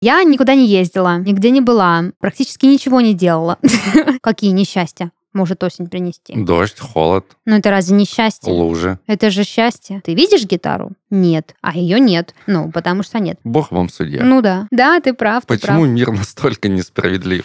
Я никуда не ездила, нигде не была, практически ничего не делала. Какие несчастья может осень принести? Дождь, холод, Ну это разве не счастье? лужи. Это же счастье. Ты видишь гитару? Нет. А ее нет. Ну, потому что нет. Бог вам судья. Ну да. Да, ты прав, ты Почему прав. мир настолько несправедлив?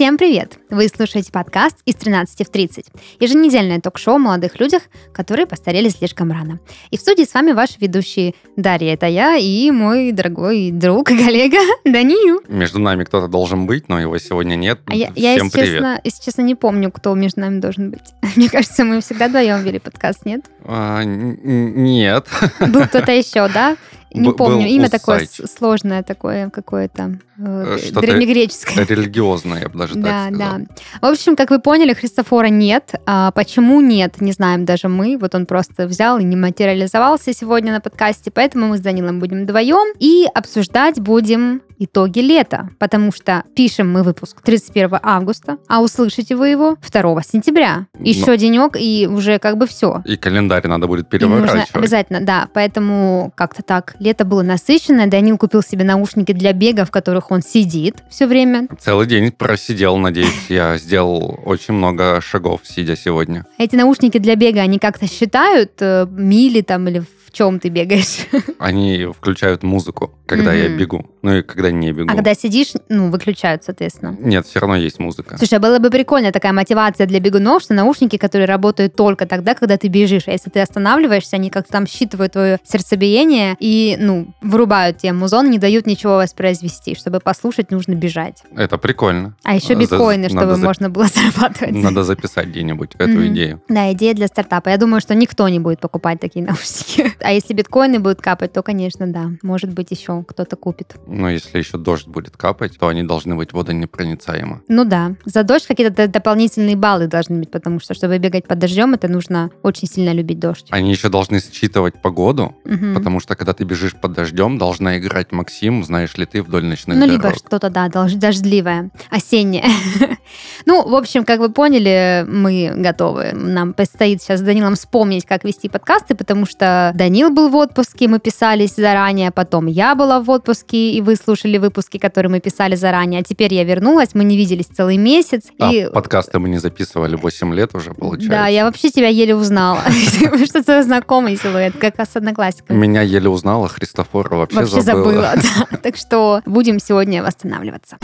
Всем привет! Вы слушаете подкаст «Из 13 в 30». Еженедельное ток-шоу о молодых людях, которые постарели слишком рано. И в студии с вами ваши ведущие Дарья, это я, и мой дорогой друг и коллега Даниил. Между нами кто-то должен быть, но его сегодня нет. А я, я, Всем если, привет. честно, если честно, не помню, кто между нами должен быть. Мне кажется, мы всегда вдвоем вели подкаст, нет? А, нет. Был кто-то еще, да? Не помню. Имя такое сложное, такое какое-то э, Э, древнегреческое. Религиозно, я бы даже Да, так сказал. да. В общем, как вы поняли, Христофора нет. А почему нет, не знаем даже мы. Вот он просто взял и не материализовался сегодня на подкасте, поэтому мы с Данилом будем вдвоем и обсуждать будем итоги лета, потому что пишем мы выпуск 31 августа, а услышите вы его 2 сентября. Еще денек и уже как бы все. И календарь надо будет И нужно переворачивать. обязательно, да. Поэтому как-то так. Лето было насыщенное. Данил купил себе наушники для бега, в которых он сидит все время. Целый день просидел, надеюсь. Я сделал очень много шагов, сидя сегодня. Эти наушники для бега, они как-то считают э, мили там или в чем ты бегаешь? Они включают музыку, когда я бегу. Ну и когда не бегу. А когда сидишь, ну, выключают, соответственно. Нет, все равно есть музыка. Слушай, а было бы прикольно такая мотивация для бегунов, что наушники, которые работают только тогда, когда ты бежишь. А если ты останавливаешься, они как-то там считывают твое сердцебиение и, ну, вырубают тебе музон, не дают ничего воспроизвести. Чтобы послушать, нужно бежать. Это прикольно. А еще За- биткоины, надо чтобы за- можно было зарабатывать. Надо записать где-нибудь эту Мгм. идею. Да, идея для стартапа. Я думаю, что никто не будет покупать такие наушники. А если биткоины будут капать, то, конечно, да. Может быть, еще кто-то купит. Но если еще дождь будет капать, то они должны быть водонепроницаемы. Ну да. За дождь какие-то дополнительные баллы должны быть, потому что, чтобы бегать под дождем, это нужно очень сильно любить дождь. Они еще должны считывать погоду, Мгм. потому что когда ты бежишь под дождем, должна играть Максим, знаешь ли ты, вдоль ночных Ну, дорог. либо что-то, да, дождливое, осеннее. Ну, в общем, как вы поняли, мы готовы. Нам предстоит сейчас с Данилом вспомнить, как вести подкасты, потому что Данил был в отпуске, мы писались заранее, потом я была в отпуске, и вы слушали выпуски, которые мы писали заранее, а теперь я вернулась, мы не виделись целый месяц. А и... подкасты мы не записывали 8 лет уже, получается. Да, я вообще тебя еле узнала. Что-то знакомый силуэт, как с одноклассниками. Меня еле узнала, Христофора вообще, Вообще забыла, да. Так что будем сегодня восстанавливаться.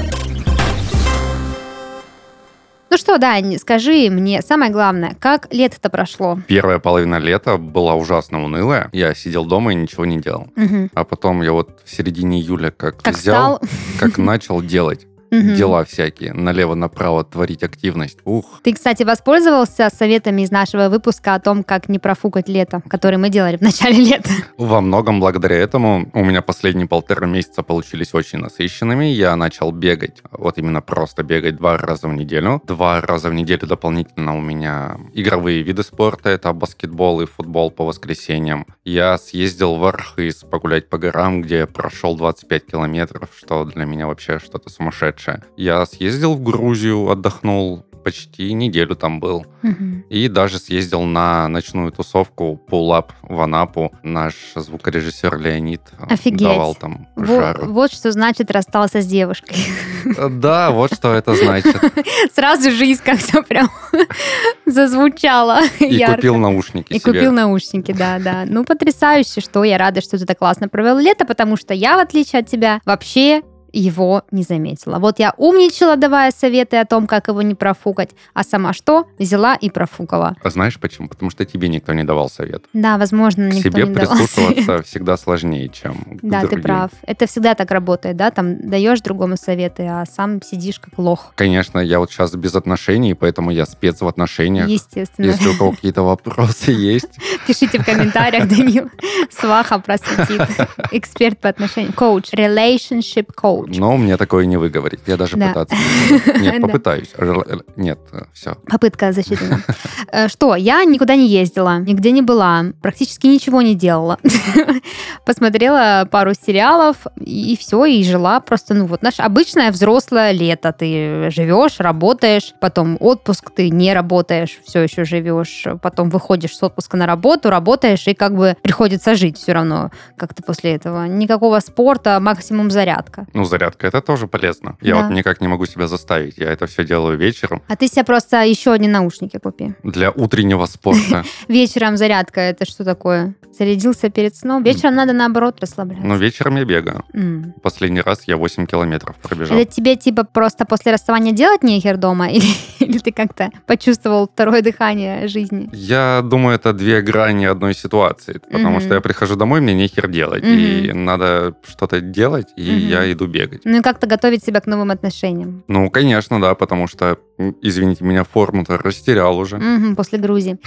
Ну что, Дань, скажи мне самое главное, как лето-то прошло? Первая половина лета была ужасно унылая. Я сидел дома и ничего не делал. Мгм. А потом я вот в середине июля как, Как взял, стал? как начал делать Мгм. дела всякие, налево-направо творить активность. Ух, Ты, кстати, воспользовался советами из нашего выпуска о том, как не профукать лето, который мы делали в начале лета? Во многом благодаря этому у меня последние полтора месяца получились очень насыщенными. Я начал бегать, вот именно просто бегать два раза в неделю. Два раза в неделю дополнительно у меня игровые виды спорта, это баскетбол и футбол по воскресеньям. Я съездил в Архыз погулять по горам, где прошел 25 километров, что для меня вообще что-то сумасшедшее. Я съездил в Грузию, отдохнул, почти неделю там был. Мгм. И даже съездил на ночную тусовку Pull-Up в Анапу. Наш звукорежиссер Леонид э, Офигеть. давал там Во- жару. Вот что значит расстался с девушкой. Э, Да, вот что это значит. Сразу жизнь как-то прям зазвучала И ярко. купил наушники И себе. купил наушники, да, да. Ну, потрясающе, что я рада, что ты так классно провел лето, потому что я, в отличие от тебя, вообще его не заметила. Вот я умничала, давая советы о том, как его не профукать, а сама что? Взяла и профукала. А знаешь почему? Потому что тебе никто не давал совет. Да, возможно, К никто себе не давал прислушиваться всегда сложнее, чем Да, ты другим. прав. Это всегда так работает, да? Там даешь другому советы, а сам сидишь как лох. Конечно, я вот сейчас без отношений, поэтому я спец в отношениях. Естественно. Если у кого какие-то вопросы есть, Пишите в комментариях, Данил Сваха просветит. Эксперт по отношениям. Коуч. Relationship coach. Но мне такое не выговорить. Я даже Да. пытаться. Нет, попытаюсь. Нет, все. Попытка засчитана. Э, Что, я никуда не ездила, нигде не была, практически ничего не делала. Посмотрела пару сериалов и все, и жила просто, ну вот, наше обычное взрослое лето. Ты живешь, работаешь, потом отпуск, ты не работаешь, все еще живешь, потом выходишь с отпуска на работу, работаешь, и как бы приходится жить все равно как-то после этого. Никакого спорта, максимум зарядка. Ну, зарядка это тоже полезно. Я Да. вот никак не могу себя заставить. Я это все делаю вечером А ты себе просто еще одни наушники купи. для утреннего спорта. Вечером зарядка, это что такое? Зарядился перед сном? Вечером надо наоборот расслабляться. Но вечером я бегаю. Последний раз я 8 километров пробежал. Это тебе типа просто после расставания делать нехер дома? Или, или ты как-то почувствовал второе дыхание жизни? Я думаю, это две грани одной ситуации. Потому Мгм. что я прихожу домой, мне нехер делать. И надо что-то делать, и Мгм. я иду бегать. Ну и как-то готовить себя к новым отношениям. Ну, конечно, да, потому что, извините меня, форму-то растерял уже. После Грузии.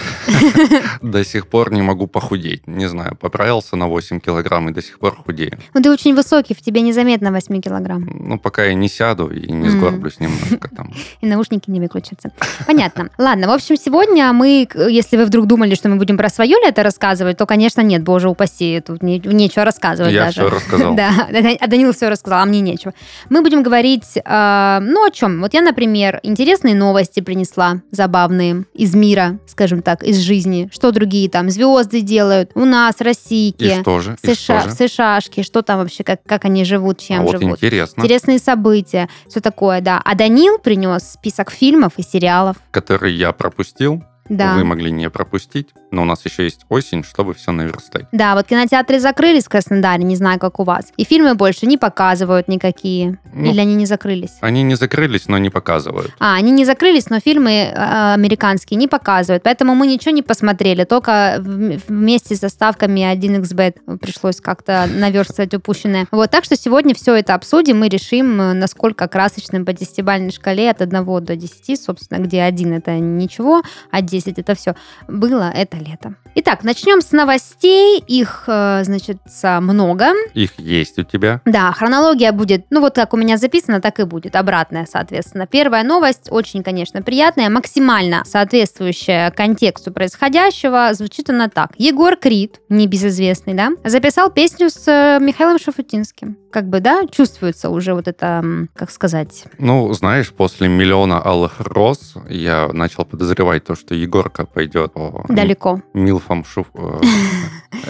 До сих пор не могу похудеть. Не знаю, поправился на 8 килограмм и до сих пор худею. Ну ты очень высокий, в тебе незаметно 8 килограмм. Ну, пока я не сяду и не сгорблюсь немножко там. И наушники не выключатся. Понятно. Ладно, в общем, сегодня мы, если вы вдруг думали, что мы будем про свое лето рассказывать, то, конечно, нет, боже упаси, тут не- нечего рассказывать Я даже. все рассказал. Да, а Данил все рассказал, а мне нечего. Мы будем говорить, э, ну, о чем? Вот я, например, интересные новости принесла, забавные, из мира, скажем так, из жизни. Что другие там звезды делают у нас, И российки, что же? в И США, что в же? США-шки, что там вообще, как, как они живут, чем А вот живут. интересно, Интересные события, все такое, да. А Данил принес список фильмов и сериалов. который я пропустил, Да. вы могли не пропустить, но у нас еще есть осень, чтобы все наверстать. Да, вот кинотеатры закрылись в Краснодаре, не знаю, как у вас. И фильмы больше не показывают никакие. Ну, Или они не закрылись? Они не закрылись, но не показывают. А, они не закрылись, но фильмы э, американские не показывают. Поэтому мы ничего не посмотрели. Только вместе с заставками 1xbet пришлось как-то наверстывать упущенное. Вот, так что сегодня все это обсудим. Мы решим, э, насколько красочным по десятибалльной шкале от 1 до 10, собственно, где 1 это ничего, а 10 это все было это лето. Итак, начнем с новостей. Их, э, значит, много. Их есть у тебя. Да, хронология будет, ну вот как у меня записано, так и будет, обратная, соответственно. Первая новость, очень, конечно, приятная, максимально соответствующая контексту происходящего. Звучит она так. Егор Крид, небезызвестный, да, записал песню с э, Михаилом Шафутинским. Как бы, да, чувствуется уже вот это, как сказать, Ну, знаешь, после миллиона алых роз я начал подозревать то, что Егорка пойдет по далеко. Милфам, шу- э,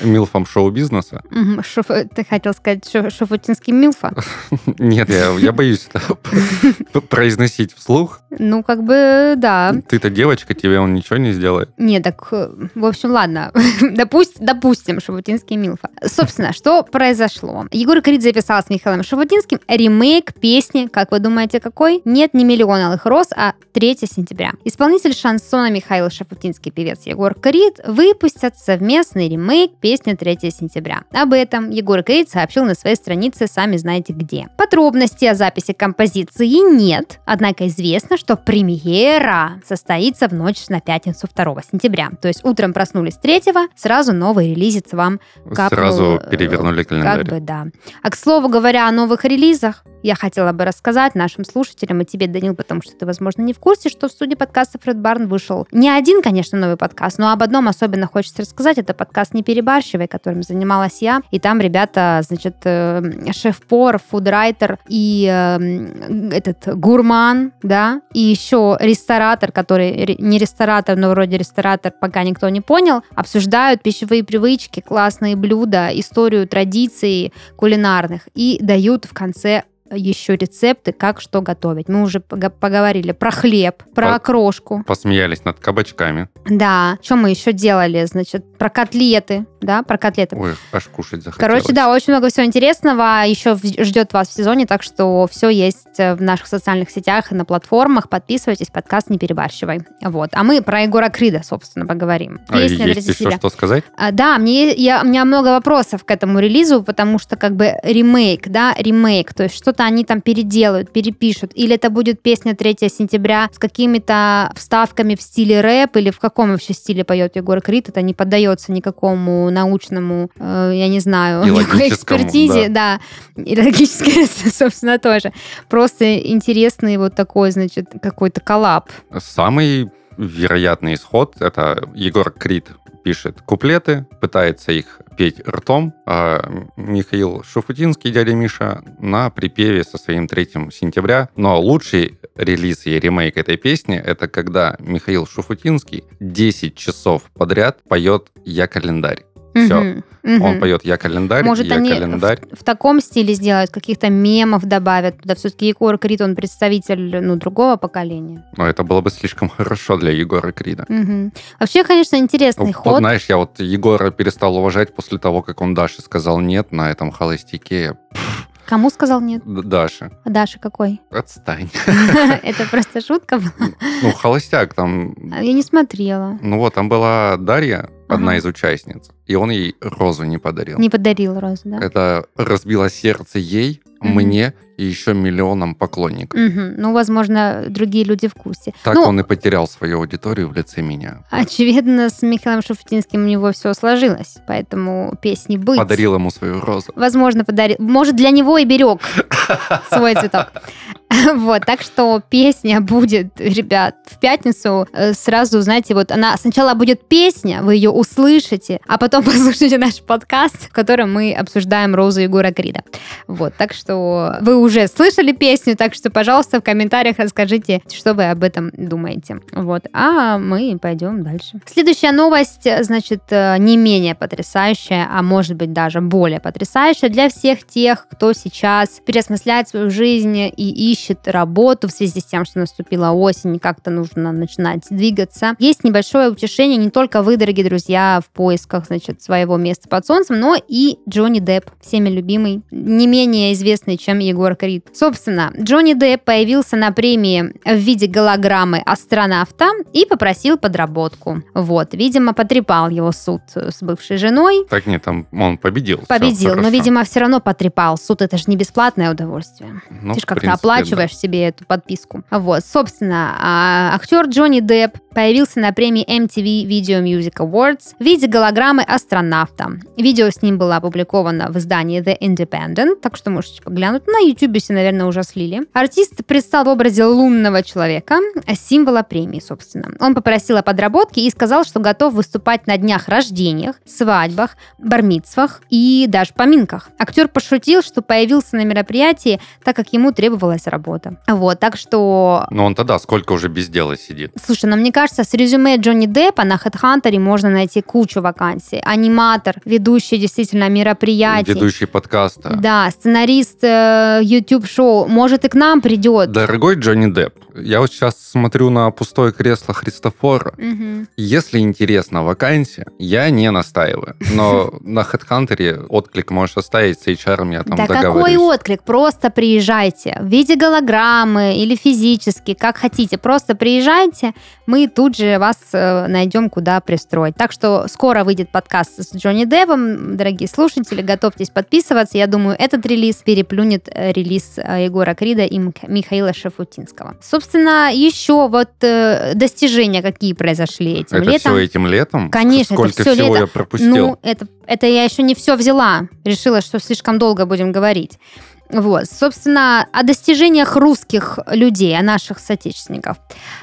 милфам шоу-бизнеса. Мгм, Шаф- Ты хотел сказать Ша- Шафутинский Милфа? Нет, я, я боюсь это произносить вслух. Ну, как бы, да. Ты-то девочка, тебе он ничего не сделает. Не, так, э, в общем, ладно. Допусть, допустим, Шабутинский Милфа. Собственно, что произошло? Егор Крид записал с Михаилом Шабутинским ремейк песни, как вы думаете, какой? Нет, не «Миллион алых роз», а 3 сентября. Исполнитель шансона Михаил Шафутинский певец Егор Крид выпустят совместный ремейк песни 3 сентября. Об этом Егор Крид сообщил на своей странице «Сами знаете где». Подробностей о записи композиции нет, однако известно, что премьера состоится в ночь на пятницу 2 сентября. То есть утром проснулись 3 сразу новый релизится вам Капнул, Сразу э, перевернули календарь. как бы, да. А к слову говоря о новых релизах, я хотела бы рассказать нашим слушателям и тебе, Данил, потому что ты, возможно, не в курсе, что в студии подкаста Фред Барн вышел не один, конечно, новый подкаст, но об одном особенно хочется рассказать. Это подкаст «Не перебарщивай», которым занималась я. И там ребята, значит, э, шеф-повар, фудрайтер и э, этот гурман, да, и еще ресторатор, который не ресторатор, но вроде ресторатор, пока никто не понял, обсуждают пищевые привычки, классные блюда, историю традиций кулинарных и дают в конце еще рецепты, как что готовить. Мы уже поговорили про хлеб, про По- окрошку. Посмеялись над кабачками. Да, что мы еще делали? Значит, про котлеты, да, про котлеты. Ой, аж кушать захотелось. Короче, да, очень много всего интересного еще ждет вас в сезоне, так что все есть э, в наших социальных сетях и на платформах. Подписывайтесь, подкаст «Не перебарщивай». Вот. А мы про Егора Крида, собственно, поговорим. А Песня есть 30 еще сентября. что сказать? А, Да, мне, я, у меня много вопросов к этому релизу, потому что как бы ремейк, да, ремейк, то есть что что-то они там переделают, перепишут, или это будет песня 3 сентября с какими-то вставками в стиле рэп, или в каком вообще стиле поет Егор Крид, это не поддается никакому научному, э, я не знаю, никакой экспертизе, да. и логической, собственно, тоже. Просто интересный вот такой, значит, какой-то коллаб. Самый вероятный исход — это Егор Крид пишет куплеты, пытается их петь ртом, а Михаил Шуфутинский, дядя Миша, на припеве со своим 3 сентября. Но лучший релиз и ремейк этой песни — это когда Михаил Шуфутинский 10 часов подряд поет «Я календарь». Все. Мгм. Он поет «Я календарь», Может, «Я они календарь». в, в таком стиле сделают, каких-то мемов добавят туда. Все-таки Егор Крид, он представитель ну, другого поколения. Но это было бы слишком хорошо для Егора Крида. Мгм. Вообще, конечно, интересный Вот, ход. знаешь, я вот Егора перестал уважать после того, как он Даше сказал «нет» на этом холостяке. Кому сказал нет? Даша, А Даша какой? отстань. Это просто шутка была. Ну, холостяк там... Я не смотрела. Ну вот, там была Дарья, одна из участниц, и он ей розу не подарил. Не подарила розу, да? Это разбило сердце ей, мне и еще миллионам поклонников. Мгм. Ну, возможно, другие люди в курсе. Так ну, он и потерял свою аудиторию в лице меня. очевидно, с Михаилом Шуфутинским у него все сложилось, поэтому песни быть. Подарил ему свою розу. Возможно, подарил. Может, для него и берег свой цветок. Вот, так что песня будет, ребят, в пятницу э, сразу, знаете, вот она сначала будет песня, вы ее услышите, а потом послушайте наш подкаст, в котором мы обсуждаем Розу Егора Крида. Вот, так что вы уже слышали песню, так что, пожалуйста, в комментариях расскажите, что вы об этом думаете. Вот, а мы пойдем дальше. Следующая новость, значит, э, не менее потрясающая, а может быть даже более потрясающая для всех тех, кто сейчас переосмысляет свою жизнь и ищет работу в связи с тем, что наступила осень, и как-то нужно начинать двигаться. Есть небольшое утешение не только вы, дорогие друзья, в поисках, значит, своего места под солнцем, но и Джонни Депп, всеми любимый, не менее известный, чем Егор Крид. Собственно, Джонни Депп появился на премии в виде голограммы астронавта и попросил подработку. Вот, видимо, потрепал его суд с бывшей женой, Так нет, там он победил. Победил, но, видимо, все равно потрепал. Суд это же не бесплатное удовольствие. Ну, Ты же как-то оплачиваешь себе эту подписку. Вот, собственно, а, актер Джонни Депп появился на премии MTV Video Music Awards в виде голограммы астронавта. Видео с ним было опубликовано в издании The Independent, так что можете поглянуть. На YouTube все, наверное, уже слили. Артист предстал в образе лунного человека, символа премии, собственно. Он попросил о подработке и сказал, что готов выступать на днях рождениях, свадьбах, бармитсвах и даже поминках. Актер пошутил, что появился на мероприятии, так как ему требовалась работа. Вот, так что... Ну он тогда сколько уже без дела сидит? Слушай, ну мне кажется, с резюме Джонни Деппа на HeadHunter можно найти кучу вакансий. Аниматор, ведущий действительно мероприятий. Ведущий подкаста. Да, сценарист э, YouTube-шоу. Может, и к нам придет. Дорогой Джонни Депп, я вот сейчас смотрю на пустое кресло Христофора. Мгм. Если интересна вакансия, я не настаиваю. Но на HeadHunter отклик можешь оставить, с HR я там да какой отклик? Просто приезжайте. В виде голограммы или физически, как хотите. Просто приезжайте, мы тут же вас э, найдем, куда пристроить. Так что скоро выйдет подкаст с Джонни Девом. Дорогие слушатели, готовьтесь подписываться. Я думаю, этот релиз переплюнет э, релиз э, Егора Крида и Мих- Михаила Шафутинского. Собственно, еще вот э, достижения какие произошли этим Это летом. все этим летом? Конечно, это Сколько всё всего лето. я пропустил? Ну, это, это я еще не все взяла. Решила, что слишком долго будем говорить. Вот, собственно, о достижениях русских людей, о наших соотечественников.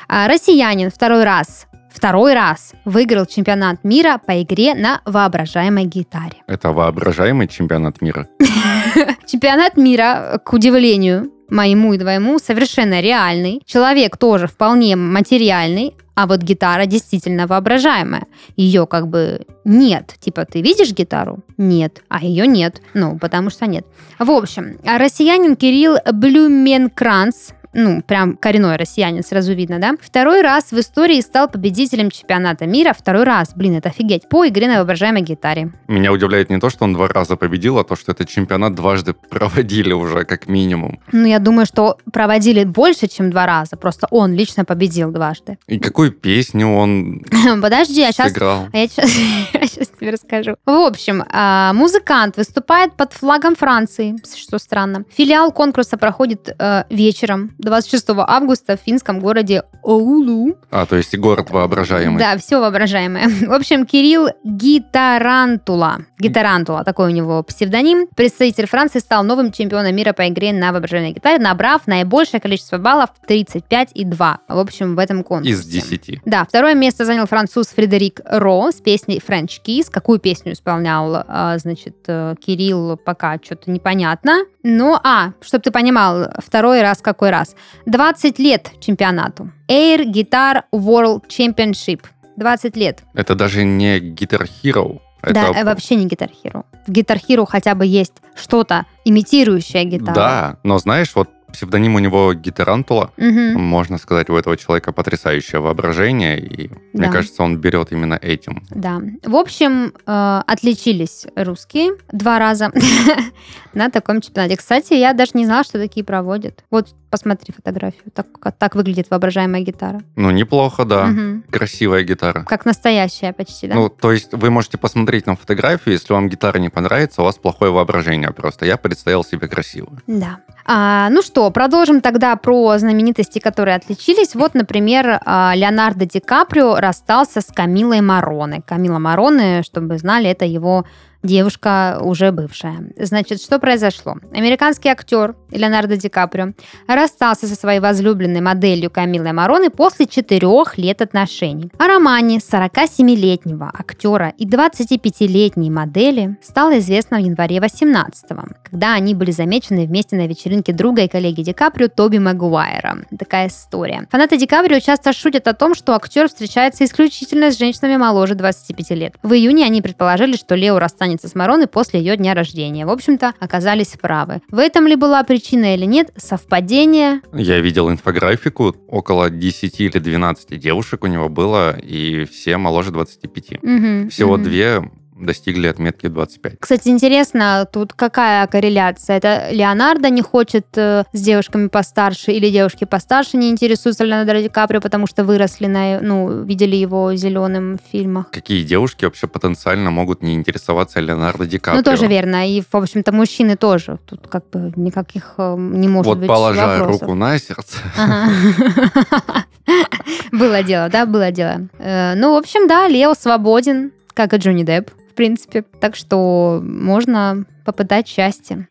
А, Россиянин второй раз, второй раз выиграл чемпионат мира по игре на воображаемой гитаре. Это воображаемый чемпионат мира. Чемпионат мира, к удивлению моему и твоему, совершенно реальный. Человек тоже вполне материальный, а вот гитара действительно воображаемая. Ее как бы нет. Типа, ты видишь гитару? Нет. А ее нет. Ну, потому что нет. В общем, россиянин Кирилл Блюменкранц ну, прям коренной россиянин, сразу видно, да? Второй раз в истории стал победителем чемпионата мира. Второй раз, блин, это офигеть, по игре на воображаемой гитаре. Меня удивляет не то, что он два раза победил, а то, что этот чемпионат дважды проводили уже, как минимум. Ну, я думаю, что проводили больше, чем два раза. Просто он лично победил дважды. И какую песню он Подожди, а сейчас сыграл? А я сейчас, тебе расскажу. В общем, а, музыкант выступает под флагом Франции, что странно. Филиал конкурса проходит э, вечером 26 августа в финском городе Оулу. А, то есть и город воображаемый. Да, все воображаемое. В общем, Кирилл Гитарантула. Гитарантула, такой у него псевдоним. Представитель Франции стал новым чемпионом мира по игре на воображаемой гитаре, набрав наибольшее количество баллов 35,2. В общем, в этом конкурсе. Из 10. Да, второе место занял француз Фредерик Ро с песней French Kiss. Какую песню исполнял, а, значит, э, Кирилл, пока что-то непонятно. Ну, а, чтобы ты понимал, второй раз какой раз. 20 лет чемпионату. Air Guitar World Championship. 20 лет. Это даже не Guitar Hero. Да, Это э, вообще не Guitar Hero. В Guitar Hero хотя бы есть что-то, имитирующее гитару. Да, но знаешь, вот псевдоним у него Гитерантула. Мгм. Можно сказать, у этого человека потрясающее воображение, и мне Да. кажется, он берет именно этим. Да. В общем, э, отличились русские два раза на таком чемпионате. Кстати, я даже не знала, что такие проводят. Вот посмотри фотографию. Так, так выглядит воображаемая гитара. Ну, неплохо, да. Мгм. Красивая гитара. Как настоящая почти, да? Ну, то есть вы можете посмотреть на фотографию, если вам гитара не понравится, у вас плохое воображение просто. Я представил себе красивую. Да. А, ну что, продолжим тогда про знаменитости, которые отличились. Вот, например, а, Леонардо Ди Каприо расстался с Камилой Мароне. Камила Мароне, чтобы вы знали, это его девушка уже бывшая. Значит, что произошло? Американский актер Леонардо Ди Каприо расстался со своей возлюбленной моделью Камилой Мароне после четырех лет отношений. О романе 47-летнего актера и 25-летней модели стало известно в январе 18 когда они были замечены вместе на вечеринке друга и коллеги Ди Каприо Тоби Магуайра. Такая история. Фанаты Ди Каприо часто шутят о том, что актер встречается исключительно с женщинами моложе 25 лет. В июне они предположили, что Лео расстанется с Мароной после ее дня рождения. В общем-то, оказались правы. В этом ли была причина или нет, совпадение Я видел инфографику, около 10 или 12 девушек у него было, и все моложе 25. Мгм, Всего мгм. две достигли отметки 25. Кстати, интересно, тут какая корреляция? Это Леонардо не хочет э, с девушками постарше или девушки постарше не интересуются Леонардо Ди Каприо, потому что выросли на, ну, видели его зеленым в фильмах. Какие девушки вообще потенциально могут не интересоваться Леонардо Ди Каприо? Ну, тоже верно. И, в общем-то, мужчины тоже. Тут как бы никаких э, не может Вот быть положа вопросов. руку на сердце. Было дело, да, было дело. Э, Ну, в общем, да, Лео свободен, как и Джонни Депп, в принципе. Так что можно попытать счастье,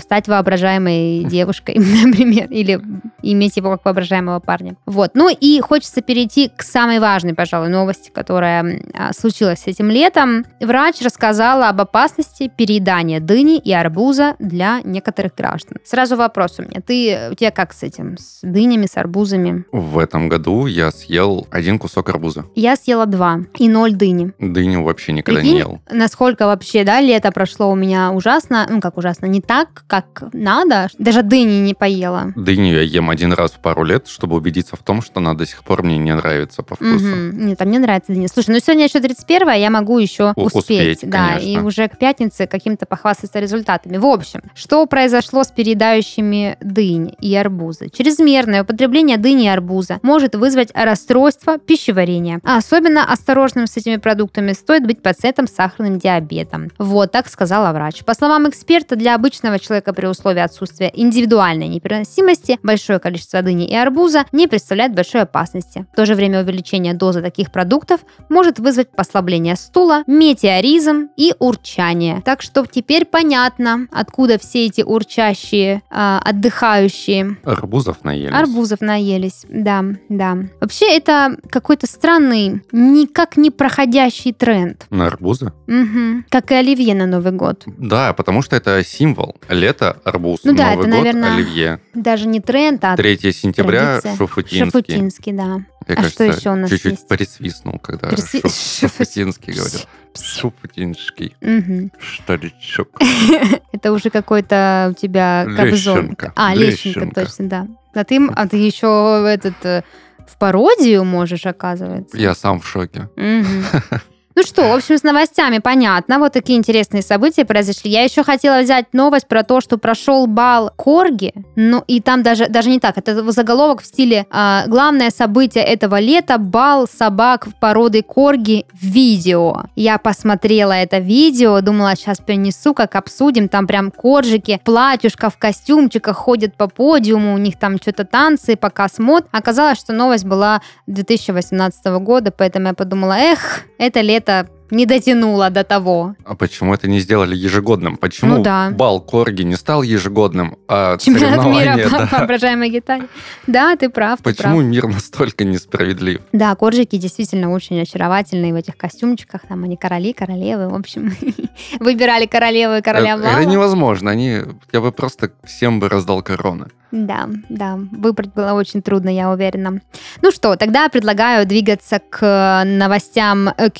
стать воображаемой девушкой, например, или иметь его как воображаемого парня. Вот. Ну и хочется перейти к самой важной, пожалуй, новости, которая а, случилась этим летом. Врач рассказала об опасности переедания дыни и арбуза для некоторых граждан. Сразу вопрос у меня. Ты, у тебя как с этим? С дынями, с арбузами? В этом году я съел один кусок арбуза. Я съела два и ноль дыни. Дыню вообще никогда не Прикинь, ел. насколько вообще, да, лето прошло у меня ужасно, ну как ужасно, не так, как надо. Даже дыни не поела. Дыню я ем один раз в пару лет, чтобы убедиться в том, что она до сих пор мне не нравится по вкусу. Мгм. Нет, а мне нравится дыня. Слушай, ну сегодня еще 31 я могу еще У- успеть. успеть, да, конечно. и уже к пятнице каким-то похвастаться результатами. В общем, что произошло с переедающими дынь и арбузы? Чрезмерное употребление дыни и арбуза может вызвать расстройство пищеварения. А особенно осторожным с этими продуктами стоит быть пациентом с сахарным диабетом. Вот так сказала врач. По словам эксперта, для обычного человека при условии отсутствия индивидуальной непереносимости большое количество дыни и арбуза не представляет большой опасности. В то же время увеличение дозы таких продуктов может вызвать послабление стула, метеоризм и урчание. Так что теперь понятно, откуда все эти урчащие, а, отдыхающие Арбузов наелись. Арбузов наелись, да, да. Вообще это какой-то странный, никак не проходящий тренд. На арбузы? Мгм. Как и оливье на Новый год. Да, потому что это символ. Лето, арбуз, Ну да, Новый это, год, наверное, оливье. Даже не тренд, а 3 сентября, традиция. Шуфутинский. Шафутинский, да. Я, А что кажется, еще у нас чуть-чуть есть? присвистнул, когда Присви- Шуф- Шуфутинский говорил. Шуфутинский. Мгм. Старичок. Это уже какой-то у тебя Кобзон. Лещенко. А, Лещенко, точно, да. А ты, а ты еще этот э, в пародию можешь, оказывается. Я сам в шоке. Мгм. Ну что, в общем, с новостями понятно. Вот такие интересные события произошли. Я еще хотела взять новость про то, что прошел бал Корги. Ну, и там даже, даже не так. Это заголовок в стиле а, «Главное событие этого лета – бал собак породы Корги в видео». Я посмотрела это видео, думала, сейчас перенесу, как обсудим. Там прям коржики, платьюшка в костюмчиках ходят по подиуму, у них там что-то танцы, показ мод. Оказалось, что новость была 2018 года, поэтому я подумала, эх, это лето это не дотянуло до того. А почему это не сделали ежегодным? Почему Ну да. бал Корги не стал ежегодным, а Чемпионат мира да? по воображаемой гитаре. Да, ты прав, ты Почему прав. мир настолько несправедлив? Да, коржики действительно очень очаровательные в этих костюмчиках. Там они короли, королевы, в общем. Выбирали королеву и короля это, бала. это невозможно. Они, я бы просто всем бы раздал короны. Да, да, выбрать было очень трудно, я уверена. Ну что, тогда предлагаю двигаться к э, новостям э,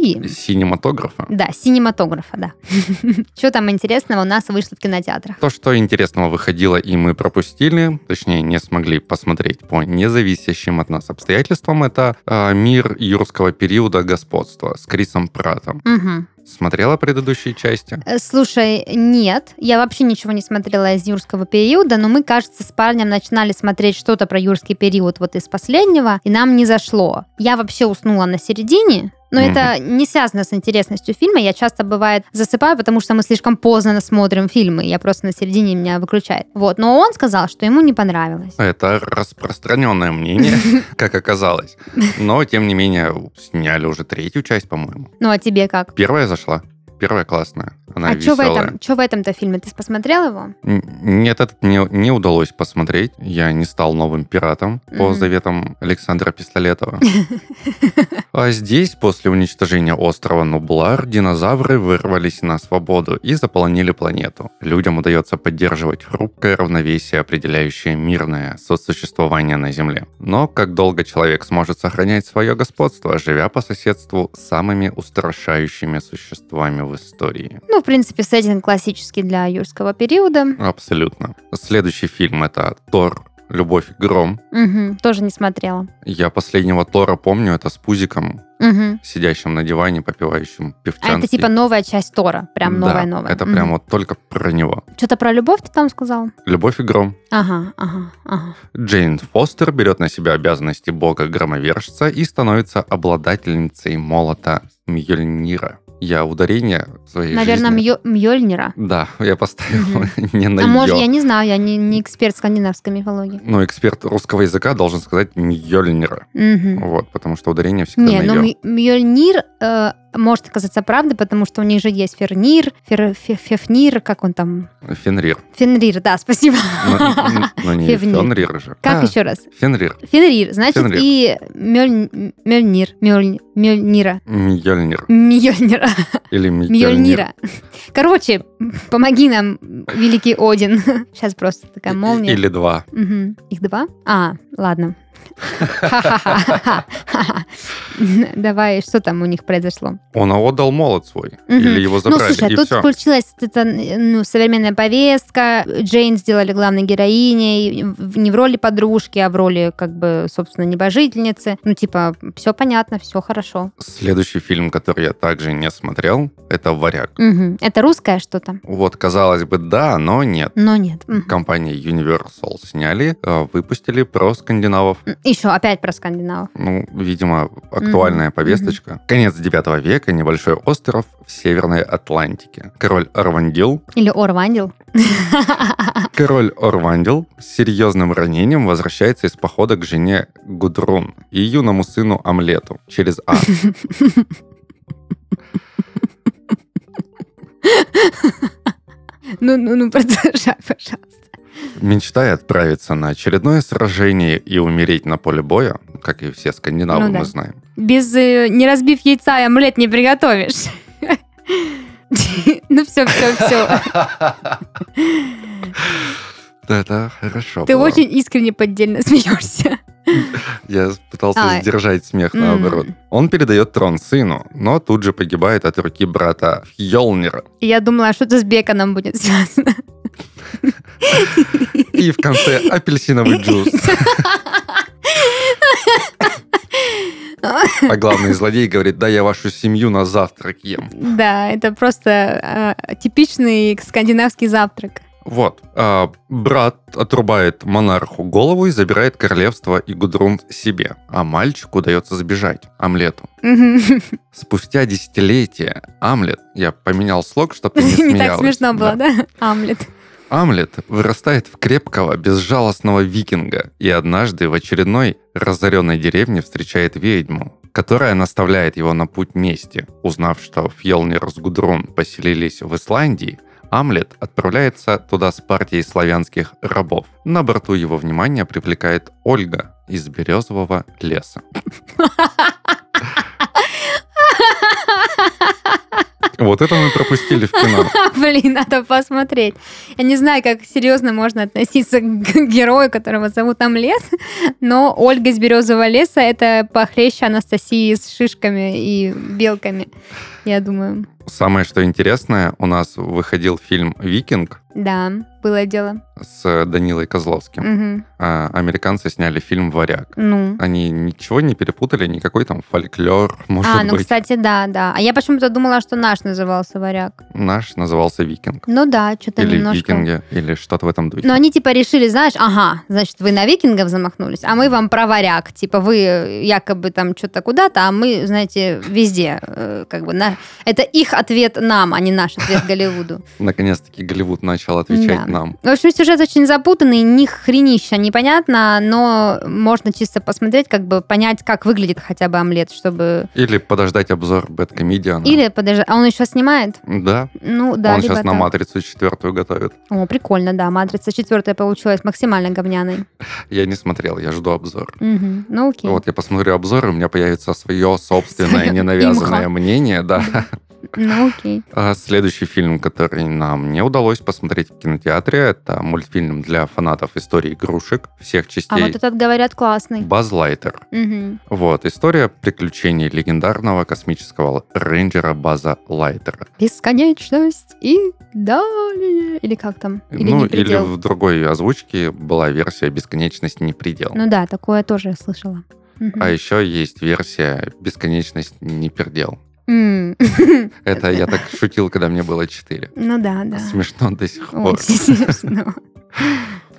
киноиндустрии. Синематографа. Да, синематографа, да. Что там интересного у нас вышло в кинотеатрах? То, что интересного выходило и мы пропустили, точнее, не смогли посмотреть по независящим от нас обстоятельствам, это а, «Мир юрского периода господства» с Крисом Пратом. Смотрела предыдущие части? Э, Слушай, нет, я вообще ничего не смотрела из юрского периода, но мы, кажется, с парнем начинали смотреть что-то про юрский период вот из последнего, и нам не зашло. Я вообще уснула на середине, но Мгм. это не связано с интересностью фильма. Я часто, бывает, засыпаю, потому что мы слишком поздно смотрим фильмы. Я просто на середине меня выключает. Вот. Но он сказал, что ему не понравилось. Это распространенное мнение, как оказалось. Но, тем не менее, сняли уже третью часть, по-моему. Ну, а тебе как? Первая зашла. Первая классная. Она а что в этом, чё в этом-то фильме? Ты посмотрел его? Нет, этот мне не удалось посмотреть. Я не стал новым пиратом по Мгм. заветам Александра Пистолетова. А здесь, после уничтожения острова Нублар, динозавры вырвались на свободу и заполонили планету. Людям удается поддерживать хрупкое равновесие, определяющее мирное сосуществование на Земле. Но как долго человек сможет сохранять свое господство, живя по соседству с самыми устрашающими существами в истории? Ну, в принципе, сеттинг классический для юрского периода. Абсолютно. Следующий фильм это Тор. Любовь и гром. Мгм, тоже не смотрела. Я последнего Тора помню, это с Пузиком, Мгм. сидящим на диване, попивающим А певчанский. это типа новая часть Тора. Прям Да, новая-новая. это прям вот только про него. Что-то про любовь ты там сказал? Любовь и гром. Ага, ага, ага. Джейн Фостер берет на себя обязанности бога-громовержца и становится обладательницей молота Мьёльнира. Я ударение своей Наверное, жизни... Мьё- Мьёльнира. Да, я поставил Мгм. не на а может, я не знаю, я не, не эксперт скандинавской мифологии. Но эксперт русского языка должен сказать Мьёльнира. Мгм. Вот, потому что ударение всегда Не, на ну «ё». Мь- Мьёльнир э, может оказаться правдой, потому что у них же есть Фернир, Фер, Фе- Фефнир, как он там? Фенрир. Фенрир, да, спасибо. Но, но не Февнир. Фенрир же. Как А, еще раз? Фенрир. Фенрир, значит, Фенрир. и Мёль- Мёльнир, Мёль- Мёльнира. Мьёльнир. Мьёльнира. Или Мьёльнир. Мьёльнира. Короче, помоги нам, великий Один. Сейчас просто такая молния. Или два. Мгм. Их два? А, ладно. Давай, что там у них произошло? Он отдал молот свой. Или его Ну, забрали, слушай, и тут все. включилась эта ну, современная повестка. Джейн сделали главной героиней не в роли подружки, а в роли, как бы, собственно, небожительницы. Ну, типа, все понятно, все хорошо. Следующий фильм, который я также не смотрел, это «Варяг». Это русское что-то? Вот, казалось бы, да, но нет. Но нет. Компания Universal сняли, э, выпустили про скандинавов. Еще опять про скандинавов. Ну, видимо, актуальная Мгм, повесточка. Конец 9 века, небольшой остров в Северной Атлантике. Король Орвандил Или Орвандил. Король Орвандил с серьезным ранением возвращается из похода к жене Гудрун и юному сыну Амлету через А. Ну, ну, ну, продолжай, пожалуйста. Мечтая отправиться на очередное сражение и умереть на поле боя, как и все скандинавы, Ну да. мы знаем. Без э, не разбив яйца и омлет не приготовишь. Ну все, все, все. Это хорошо Ты очень искренне поддельно смеешься. Я пытался А. сдержать смех наоборот. Он передает трон сыну, но тут же погибает от руки брата Фьолнира. Я думала, что-то с Беконом будет связано. И в конце апельсиновый джуз. А главный злодей говорит, да я вашу семью на завтрак ем. Да, это просто э, типичный скандинавский завтрак. Вот. а, брат отрубает монарху голову и забирает королевство и Гудрун себе. А мальчику удается сбежать, Амлету. Мгм. Спустя десятилетия Амлет, я поменял слог, чтобы ты не Не так смеялась. смешно было, да? Амлет. Амлет вырастает в крепкого, безжалостного викинга и однажды в очередной разоренной деревне встречает ведьму, которая наставляет его на путь мести. Узнав, что Фьелнир с Гудрун поселились в Исландии, Амлет отправляется туда с партией славянских рабов. На борту его внимание привлекает Ольга из березового леса. Вот это мы пропустили в кино. Блин, надо посмотреть. Я не знаю, как серьезно можно относиться к герою, которого зовут Амлет, но Ольга из Березового леса это похлеще Анастасии с шишками и белками, я думаю. Самое, что интересное, у нас выходил фильм «Викинг» Да, было дело. с Данилой Козловским. Мгм. А американцы сняли фильм «Варяг». Ну. Они ничего не перепутали, никакой там фольклор, может а, ну, быть. кстати, да, да. А я почему-то думала, что наш назывался «Варяг». Наш назывался «Викинг». Ну да, что-то или немножко... «Викинги», или что-то в этом духе. Но они типа решили, знаешь, ага, значит, вы на викингов замахнулись, а мы вам про варяг. Типа вы якобы там что-то куда-то, а мы, знаете, везде. э, Как бы на... Это их ответ нам, а не наш ответ Голливуду. Наконец-таки Голливуд начал отвечать Да. нам. В общем, сюжет очень запутанный, ни хренища непонятно, но можно чисто посмотреть, как бы понять, как выглядит хотя бы омлет, чтобы... Или подождать обзор Бэткомедиана. Или, подожди, а он еще снимает? Да, Ну, да, он сейчас на так. «Матрицу» четвертую готовит. О, прикольно, да, «Матрица» четвертая получилась максимально говняной. Я не смотрел, я жду обзор. Мгм. Ну, окей. Вот я посмотрю обзор, и у меня появится свое собственное ненавязанное мнение, да. Ну, окей. А Следующий фильм, который нам не удалось посмотреть в кинотеатре, это мультфильм для фанатов истории игрушек всех А частей. вот этот, говорят, классный. Баз Лайтер. Мгм. Вот, история приключений легендарного космического рейнджера База Лайтера. Бесконечность и далее. Или как там? Или ну, или в другой озвучке была версия «Бесконечность не предел». Ну да, такое тоже слышала. Мгм. А еще есть версия «Бесконечность не пердел». Это я так шутил, когда мне было 4. Ну да, да. Смешно до сих пор. Очень смешно.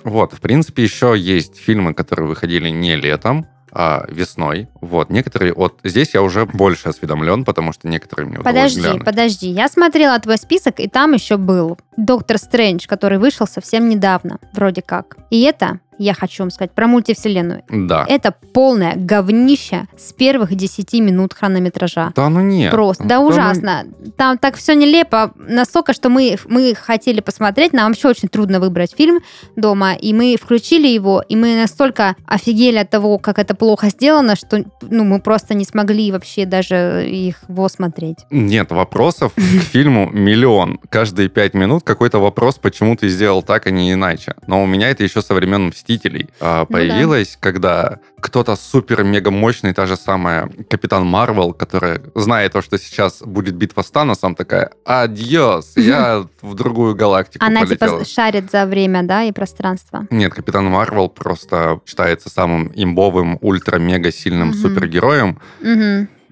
Вот, в принципе, еще есть фильмы, которые выходили не летом, а весной. Вот, некоторые от... Здесь я уже больше осведомлен, потому что некоторые мне Подожди, глянуть. подожди. Я смотрела твой список, и там еще был Доктор Стрэндж, который вышел совсем недавно, вроде как. И это, я хочу вам сказать, про мультивселенную. Да. Это полное говнище с первых 10 минут хронометража. Да ну нет. Просто, да, ну- ужасно. Там так все нелепо, настолько, что мы, мы хотели посмотреть, нам вообще очень трудно выбрать фильм дома, и мы включили его, и мы настолько офигели от того, как это плохо сделано, что ну, мы просто не смогли вообще даже их его смотреть. Нет, вопросов к фильму миллион. Каждые пять минут какой-то вопрос, почему ты сделал так, а не иначе. Но у меня это еще со времен «Мстителей» а, Ну да. когда кто-то супер-мега мощный, та же самая Капитан Марвел, которая, зная то, что сейчас будет битва с Таносом, такая «Адьос, я в другую галактику Она полетела». типа шарит за время, да, и пространство. Нет, Капитан Марвел просто считается самым имбовым, ультра-мега сильным супергероем.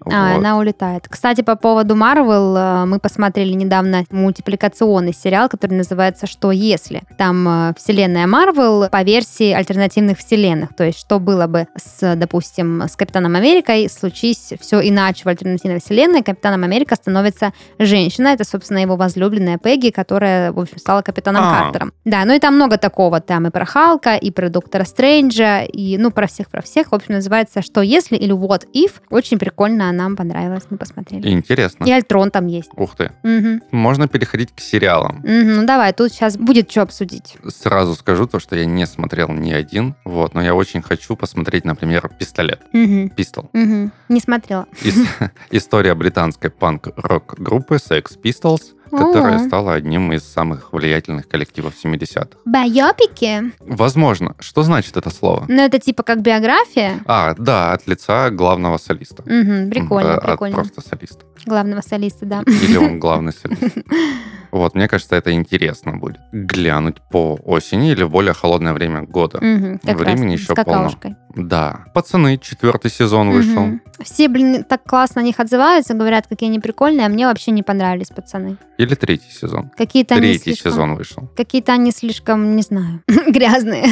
А, Вот. она улетает. Кстати, по поводу Марвел, э, мы посмотрели недавно мультипликационный сериал, который называется «Что если?». Там э, вселенная Марвел по версии альтернативных вселенных. То есть, что было бы с, допустим, с Капитаном Америкой, случись все иначе в альтернативной вселенной, Капитаном Америка становится женщина. Это, собственно, его возлюбленная Пегги, которая, в общем, стала Капитаном А. Картером. Да, ну и там много такого. Там и про Халка, и про Доктора Стрэнджа, и, ну, про всех, про всех. В общем, называется «Что если?» или «What if?». Очень прикольно, нам понравилось, мы посмотрели. Интересно. И Альтрон там есть. Ух ты. Мгм. Можно переходить к сериалам. Мгм, Ну давай, тут сейчас будет что обсудить. Сразу скажу то, что я не смотрел ни один, вот, но я очень хочу посмотреть, например, «Пистолет», Мгм. «Пистол». Мгм. Не смотрела. Ис- История британской панк-рок группы Sex Pistols которая О. стала одним из самых влиятельных коллективов 70-х. Байопики? Возможно. Что значит это слово? Ну, это типа как биография. А, да, от лица главного солиста. Мгм, прикольно, М, а- прикольно. От просто солиста. Главного солиста, да. Или он главный солист. Вот, мне кажется, это интересно будет. Глянуть по осени или в более холодное время года. Мгм, как раз Времени с еще полно. какаушкой. Да. Пацаны, четвертый сезон вышел. Все, блин, так классно о них отзываются, говорят, какие они прикольные, а мне вообще не понравились пацаны. Или третий сезон. Какие-то они Третий слишком... сезон вышел. Какие-то они слишком, не знаю, грязные.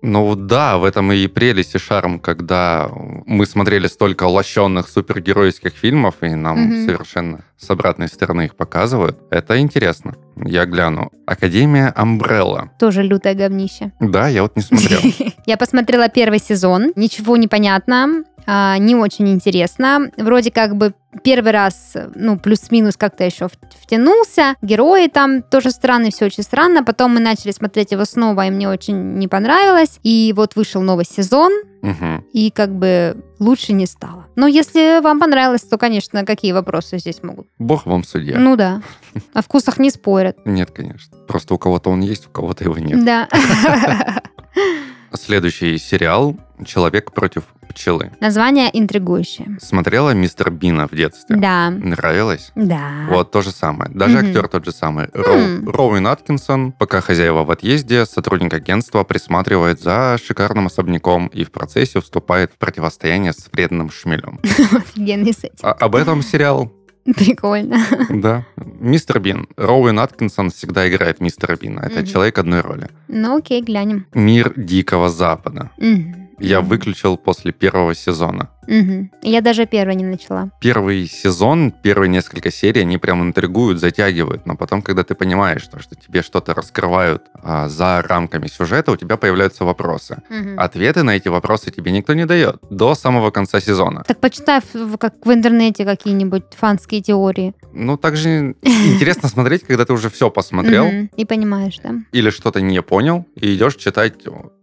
Ну да, в этом и прелесть и шарм, когда мы смотрели столько лощенных супергеройских фильмов, и нам Мгм. совершенно с обратной стороны их показывают. Это интересно. Я гляну. Академия Амбрелла. Тоже лютое говнище. Да, я вот не смотрел. Я посмотрела первый сезон, ничего не понятно, а, не очень интересно. Вроде как бы первый раз, ну, плюс-минус как-то еще втянулся. Герои там тоже странные, все очень странно. Потом мы начали смотреть его снова, и мне очень не понравилось. И вот вышел новый сезон, Мгм. и как бы лучше не стало. Но если вам понравилось, то, конечно, какие вопросы здесь могут? Бог вам судья. Ну да. О вкусах не спорят. Нет, конечно. Просто у кого-то он есть, у кого-то его нет. Да. Следующий сериал «Человек против пчелы». Название интригующее. Смотрела «Мистер Бина» в детстве? Да. Нравилось? Да. Вот, то же самое. Даже Мгм. актер тот же самый. Роу-. Роуэн Аткинсон, пока хозяева в отъезде, сотрудник агентства присматривает за шикарным особняком и в процессе вступает в противостояние с вредным шмелем. Офигенный сеттинг. А- об этом сериал, Прикольно. да. Мистер Бин. Роуэн Аткинсон всегда играет мистера Бина. Это Мгм. человек одной роли. Ну окей, глянем. Мир Дикого Запада. Мгм. Я выключил после первого сезона. Мгм. Я даже первая не начала. Первый сезон, первые несколько серий, они прям интригуют, затягивают. Но потом, когда ты понимаешь, что, что тебе что-то раскрывают а, за рамками сюжета, у тебя появляются вопросы. Мгм. Ответы на эти вопросы тебе никто не дает до самого конца сезона. Так почитай, в- как в интернете какие-нибудь фанские теории. Ну, также интересно смотреть, когда ты уже все посмотрел. И понимаешь, да. или что-то не понял, и идешь читать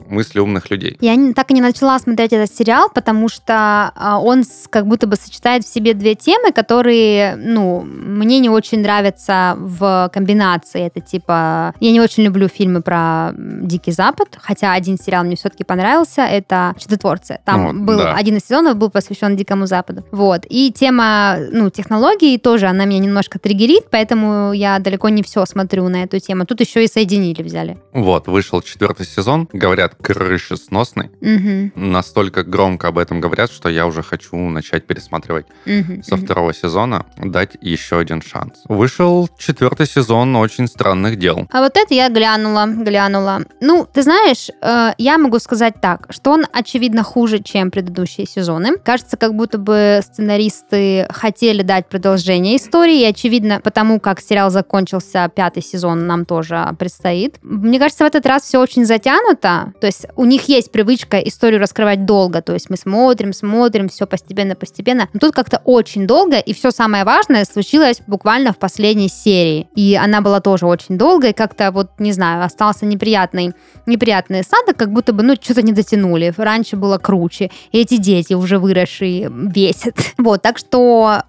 мысли умных людей. Я так и не начала смотреть этот сериал, потому что а, он как будто бы сочетает в себе две темы, которые, ну, мне не очень нравятся в комбинации. Это типа... Я не очень люблю фильмы про Дикий Запад, хотя один сериал мне все-таки понравился, это «Чудотворцы». Там Ну, был да. один из сезонов был посвящен Дикому Западу. Вот. И тема, ну, технологий тоже, она меня немножко триггерит, поэтому я далеко не все смотрю на эту тему. Тут еще и соединили взяли. Вот, вышел четвертый сезон, говорят, крышесносный. Мгм, Настолько громко об этом говорят, что я уже хочу начать пересматривать мгм, со мгм. второго сезона, дать еще один шанс. Вышел четвертый сезон «Очень странных дел». А вот это я глянула, глянула. Ну, ты знаешь, э, я могу сказать так, что он, очевидно, хуже, чем предыдущие сезоны. Кажется, как будто бы сценаристы хотели дать продолжение истории, и, очевидно, потому как сериал закончился, пятый сезон нам тоже предстоит. Мне кажется, в этот раз все очень затянуто, то есть у них есть привычка историю раскрывать долго, то есть мы смотрим, смотрим, все постепенно-постепенно. Но тут как-то очень долго, и все самое важное случилось буквально в последней серии. И она была тоже очень долгой, как-то вот, не знаю, остался неприятный, неприятный осадок, как будто бы, ну, что-то не дотянули. Раньше было круче. И эти дети уже выросшие бесят. Вот, так что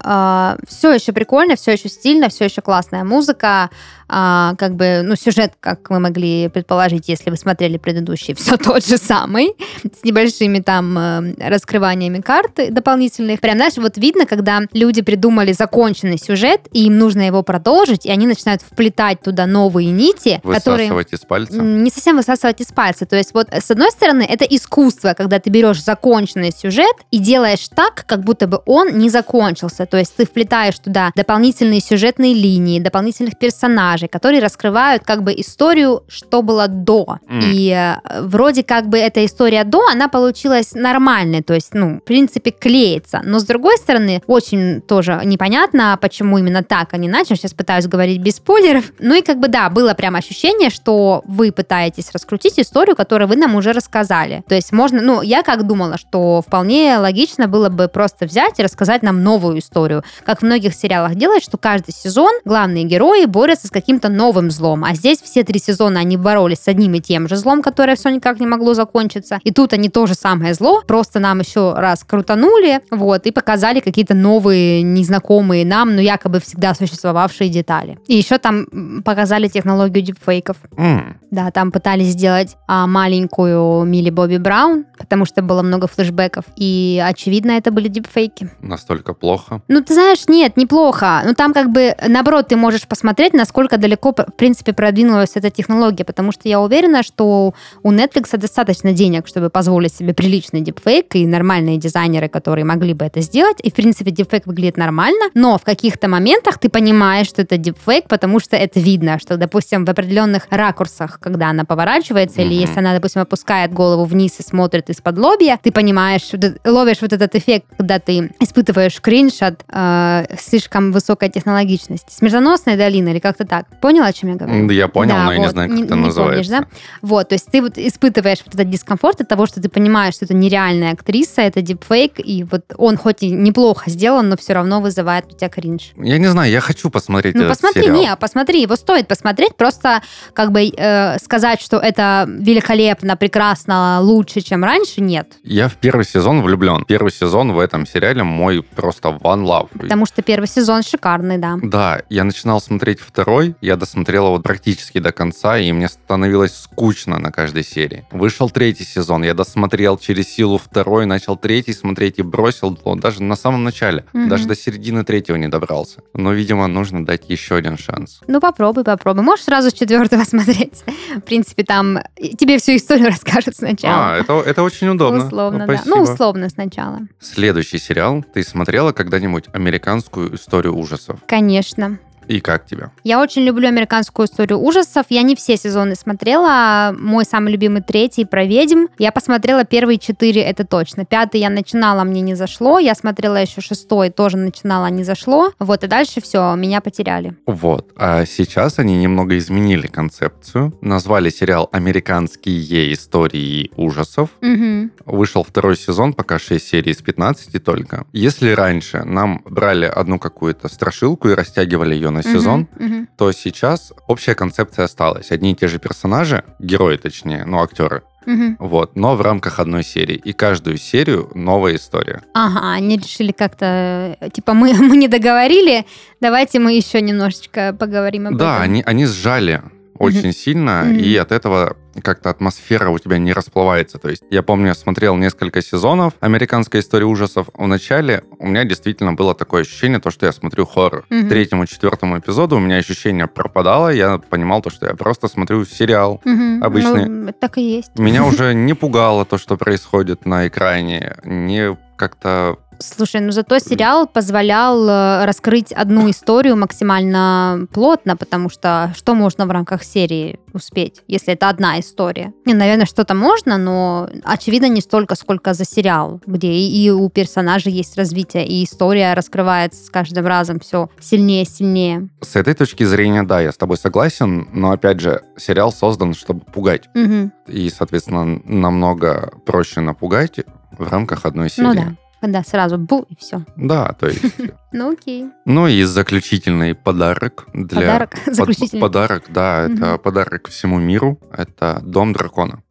все еще прикольно, все еще стильно, все еще классная музыка. А, как бы, ну, сюжет, как вы могли предположить, если вы смотрели предыдущий, все тот же самый, с небольшими там э, раскрываниями карт дополнительных. Прям, знаешь, вот видно, когда люди придумали законченный сюжет, и им нужно его продолжить, и они начинают вплетать туда новые нити, которые... Высасывать из пальца. Не совсем высасывать из пальца. То есть вот э, с одной стороны это искусство, когда ты берешь законченный сюжет и делаешь так, как будто бы он не закончился. То есть ты вплетаешь туда дополнительные сюжетные линии, дополнительных персонажей, которые раскрывают как бы историю, что было до. М. И э, вроде как бы эта история до, она получилась нормальной, то есть, ну, в принципе, клеится. Но с другой стороны, очень тоже непонятно, почему именно так, а не иначе. Сейчас пытаюсь говорить без спойлеров. Ну и как бы да, было прям ощущение, что вы пытаетесь раскрутить историю, которую вы нам уже рассказали. То есть можно, ну, я как думала, что вполне логично было бы просто взять и рассказать нам новую историю. Как в многих сериалах делают, что каждый сезон главные герои борются с каким каким-то новым злом. А здесь все три сезона они боролись с одним и тем же злом, которое все никак не могло закончиться. И тут они то же самое зло, просто нам еще раз крутанули, вот, и показали какие-то новые, незнакомые нам, но якобы всегда существовавшие детали. И еще там показали технологию дипфейков. М, Да, там пытались сделать а, маленькую Милли Бобби Браун, потому что было много флешбеков. И, очевидно, это были дипфейки. Настолько плохо. Ну, ты знаешь, нет, неплохо. Ну, там как бы, наоборот, ты можешь посмотреть, насколько далеко, в принципе, продвинулась эта технология, потому что я уверена, что у Netflix достаточно денег, чтобы позволить себе приличный дипфейк, и нормальные дизайнеры, которые могли бы это сделать. И, в принципе, дипфейк выглядит нормально, но в каких-то моментах ты понимаешь, что это дипфейк, потому что это видно, что, допустим, в определенных ракурсах, когда она поворачивается, или Мгм. если она, допустим, опускает голову вниз и смотрит из-под лобья, ты понимаешь, это- ловишь вот этот эффект, когда ты испытываешь кринж от э, слишком высокой технологичности. Смертоносная долина или как-то так. Понял, о чем я говорю? М, Я понял, Да, но я не вот. знаю, как Не- это не называется. помнишь, да? Вот, то есть ты вот испытываешь вот этот дискомфорт от того, что ты понимаешь, что это нереальная актриса, это дипфейк, и вот он хоть и неплохо сделан, но все равно вызывает у тебя кринж. Я не знаю, я хочу посмотреть Ну, посмотри, сериал. не, посмотри, его стоит посмотреть, просто как бы э, сказать, что это великолепно, прекрасно, лучше, чем раньше, нет. Я в первый сезон влюблен. Первый сезон в этом сериале мой просто one love. Потому что первый сезон шикарный, да. Да, я начинал смотреть второй, я досмотрел его практически до конца, и мне становилось скучно на каждой серии. Вышел третий сезон, я досмотрел через силу второй, начал третий смотреть и бросил ну, даже на самом начале. Мгм. Даже до середины третьего не добрался. Но, видимо, нужно дать еще один шанс. Ну, попробуй, попробуй. Можешь сразу с четвертого смотреть. В принципе, там тебе всю историю расскажут сначала. А, это, это очень удобно. Условно, да. Спасибо. Ну, условно сначала. Следующий сериал. Ты смотрела когда-нибудь американскую историю ужасов? Конечно. И как тебе? Я очень люблю американскую историю ужасов. Я не все сезоны смотрела. Мой самый любимый третий про ведьм. Я посмотрела первые четыре, это точно. Пятый я начинала, мне не зашло. Я смотрела еще шестой, тоже начинала, не зашло. Вот, и дальше все, меня потеряли. Вот. А сейчас они немного изменили концепцию. Назвали сериал «Американские истории ужасов». Мгм. Вышел второй сезон, пока 6 серий из 15 только. Если раньше нам брали одну какую-то страшилку и растягивали ее на сезон, Мгм. Мгм. то сейчас общая концепция осталась. Одни и те же персонажи, герои точнее, ну, актеры, Мгм. вот, но в рамках одной серии. И каждую серию новая история. Ага, они решили как-то, э, типа, мы, мы не договорили, давайте мы еще немножечко поговорим об Да, этом. они, они сжали очень сильно, и от этого как-то атмосфера у тебя не расплывается. То есть я помню, я смотрел несколько сезонов «Американской истории ужасов». В начале у меня действительно было такое ощущение, то, что я смотрю хоррор. К третьему, четвертому эпизоду у меня ощущение пропадало, я понимал то, что я просто смотрю сериал. Мгм. обычные. Ну, так и есть. Меня уже не пугало то, что происходит на экране, не как-то... Слушай, ну зато сериал позволял э, раскрыть одну историю максимально плотно, потому что что можно в рамках серии успеть, если это одна история? Не, наверное, что-то можно, но очевидно не столько, сколько за сериал, где и, у персонажей есть развитие, и история раскрывается с каждым разом все сильнее и сильнее. С этой точки зрения, да, я с тобой согласен, но, опять же, сериал создан, чтобы пугать. Мгм. и, соответственно, намного проще напугать в рамках одной серии. Ну да, когда сразу бу и все. Да, то есть... Ну окей. Ну и заключительный подарок для... Подарок под- заключительный. Подарок, да, это подарок всему миру. Это Дом дракона.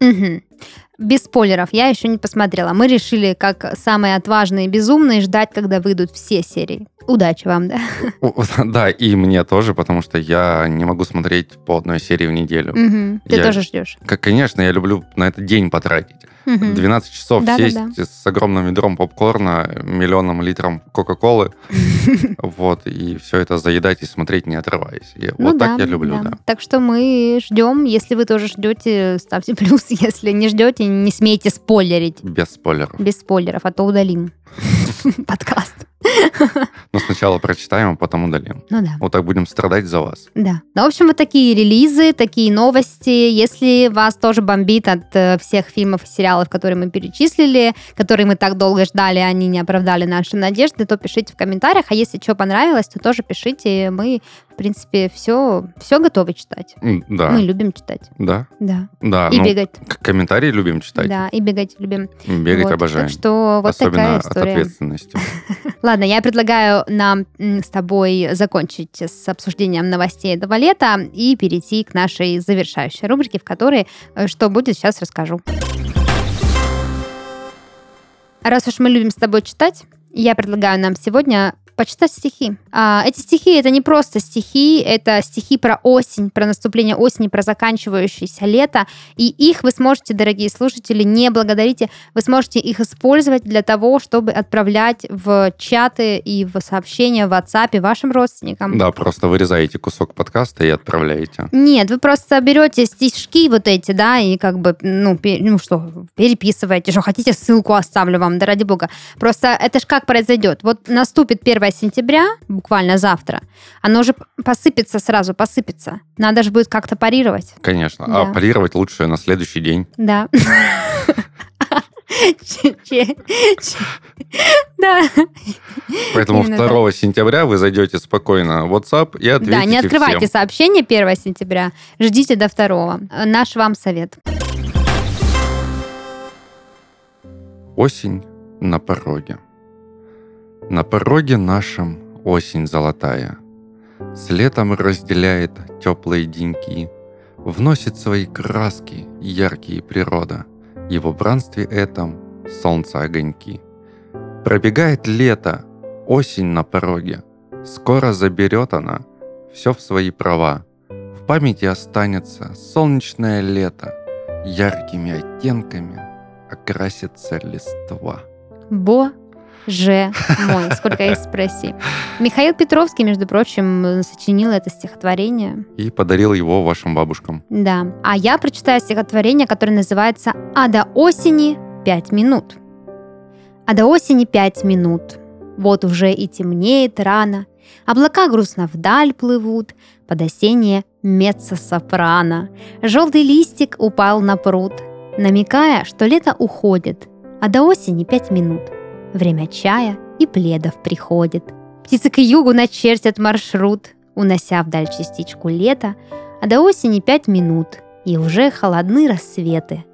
Без спойлеров, я еще не посмотрела. Мы решили, как самые отважные и безумные, ждать, когда выйдут все серии. Удачи вам, да? Да, и мне тоже, потому что я не могу смотреть по одной серии в неделю. Ты тоже ждешь. Конечно, я люблю на это день потратить. Мгм. 12 часов Да-да-да. сесть с огромным ведром попкорна, миллионом литром Кока-Колы, вот, и все это заедать и смотреть, не отрываясь. И Ну вот так да, я люблю, да. Так что мы ждем. Если вы тоже ждете, ставьте плюс. Если не ждете, не смейте спойлерить. Без спойлеров. Без спойлеров, а то удалим подкаст. Но сначала прочитаем, а потом удалим. Ну да. Вот так будем страдать за вас. Да. Ну, в общем, вот такие релизы, такие новости. Если вас тоже бомбит от э, всех фильмов и сериалов, которые мы перечислили, которые мы так долго ждали, они не оправдали наши надежды, то пишите в комментариях. А если что понравилось, то тоже пишите. Мы принципе, все, все готовы читать. Да, Мы любим читать. да, Да. да. и ну, бегать. комментарии любим читать. Да, и бегать любим. Бегать Вот. обожаем. Так что вот Особенно такая от история. ответственности. Ладно, я предлагаю нам с тобой закончить с обсуждением новостей этого лета и перейти к нашей завершающей рубрике, в которой э, что будет, сейчас расскажу. Раз уж мы любим с тобой читать, я предлагаю нам сегодня почитать стихи. А, эти стихи это не просто стихи, это стихи про осень, про наступление осени, про заканчивающееся лето. И их вы сможете, дорогие слушатели, не благодарите, вы сможете их использовать для того, чтобы отправлять в чаты и в сообщения в WhatsApp вашим родственникам. Да, просто вырезаете кусок подкаста и отправляете. Нет, вы просто берете стишки вот эти, да, и как бы, ну, пе- ну что, переписываете, что хотите, ссылку оставлю вам, да ради бога. Просто это ж как произойдет? Вот наступит 1 сентября, буквально завтра, оно же посыпется сразу, посыпется. Надо же будет как-то парировать. Конечно. Да. А парировать лучше на следующий день. Да. Да. Поэтому Именно 2 сентября вы зайдете спокойно в WhatsApp и ответите Да, не открывайте сообщение 1 сентября, ждите до 2. Наш вам совет. Осень на пороге. На пороге нашем осень золотая. С летом разделяет теплые деньки, Вносит свои краски яркие природа, И в убранстве этом солнце огоньки. Пробегает лето, осень на пороге, Скоро заберет она все в свои права. В памяти останется солнечное лето, Яркими оттенками окрасится листва. Боже мой, сколько экспрессий. Михаил Петровский, между прочим, сочинил это стихотворение. И подарил его вашим бабушкам. Да. А я прочитаю стихотворение, которое называется «А до осени пять минут». А до осени пять минут. Вот уже и темнеет рано. Облака грустно вдаль плывут, под осеннее меццо-сопрано. Желтый листик упал на пруд, намекая, что лето уходит, а до осени пять минут. Время чая и пледов приходит. Птицы к югу начертят маршрут, унося вдаль частичку лета, а до осени пять минут, и уже холодны рассветы.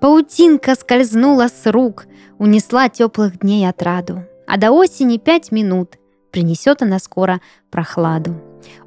Паутинка скользнула с рук, унесла теплых дней отраду, а до осени пять минут, принесет она скоро прохладу.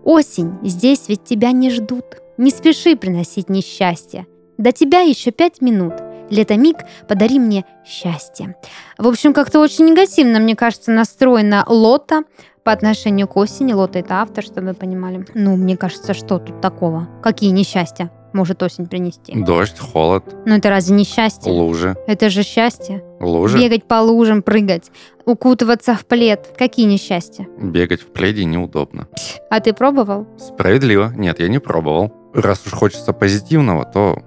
Осень, здесь ведь тебя не ждут, не спеши приносить несчастье. До тебя еще пять минут, лето миг, подари мне счастье. В общем, как-то очень негативно, мне кажется, настроена Лота по отношению к осени. Лота это автор, чтобы вы понимали. Ну, мне кажется, что тут такого? Какие несчастья может осень принести? Дождь, холод, Ну, это разве не счастье? лужи. Это же счастье. Лужи? Бегать по лужам, прыгать, укутываться в плед. Какие несчастья? Бегать в пледе неудобно. А ты пробовал? Справедливо. Нет, я не пробовал. Раз уж хочется позитивного, то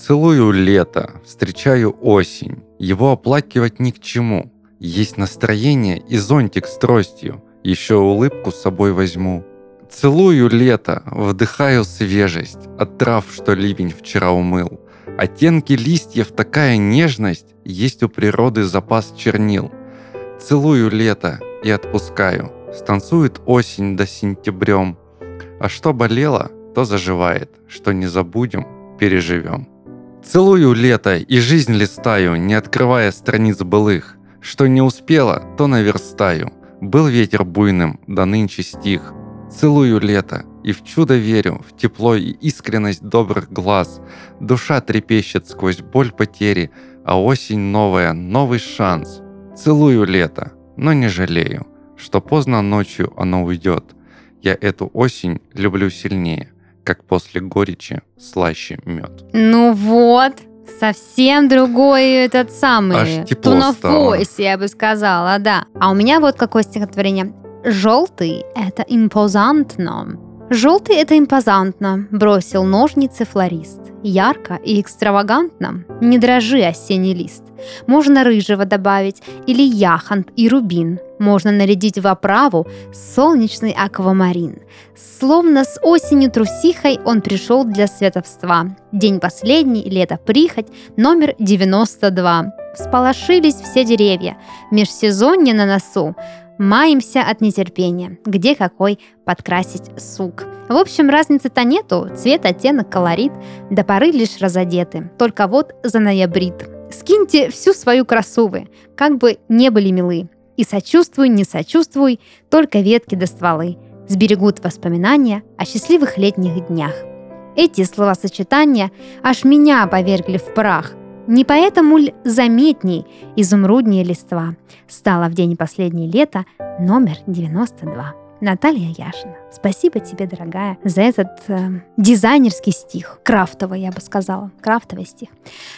целую лето, встречаю осень. Его оплакивать ни к чему. Есть настроение и зонтик с тростью. Еще улыбку с собой возьму. Целую лето, вдыхаю свежесть от трав, что ливень вчера умыл. Оттенки листьев, такая нежность, есть у природы запас чернил. Целую лето и отпускаю. Станцует осень до сентябрем. А что болело, то заживает. Что не забудем, переживем. Целую лето и жизнь листаю, не открывая страниц былых. Что не успела, то наверстаю. Был ветер буйным, да нынче стих. Целую лето и в чудо верю, в тепло и искренность добрых глаз. Душа трепещет сквозь боль потери, а осень новая, новый шанс. Целую лето, но не жалею, что поздно ночью оно уйдет. Я эту осень люблю сильнее, как после горечи слаще мед. Ну вот, совсем другой этот самый. Аж тепло of стало. я бы сказала, да. А у меня вот какое стихотворение. Желтый — это импозантно. Желтый — это импозантно, бросил ножницы флорист. Ярко и экстравагантно, не дрожи, осенний лист. Можно рыжего добавить или яхонт и рубин. Можно нарядить в оправу солнечный аквамарин. Словно с осенью трусихой он пришел для световства. День последний, лето прихоть, номер 92. Всполошились все деревья, межсезонье на носу. маемся от нетерпения. Где какой подкрасить сук. В общем, разницы-то нету. Цвет, оттенок, колорит. До поры лишь разодеты. Только вот за ноябрит. Скиньте всю свою красу вы, как бы не были милы. И сочувствуй, не сочувствуй, только ветки до стволы сберегут воспоминания о счастливых летних днях. Эти словосочетания аж меня повергли в прах. Не поэтому ли заметней изумруднее листва стала в день последней лета номер 92. Наталья Яшина. Спасибо тебе, дорогая, за этот э, дизайнерский стих. Крафтовый, я бы сказала. Крафтовый стих.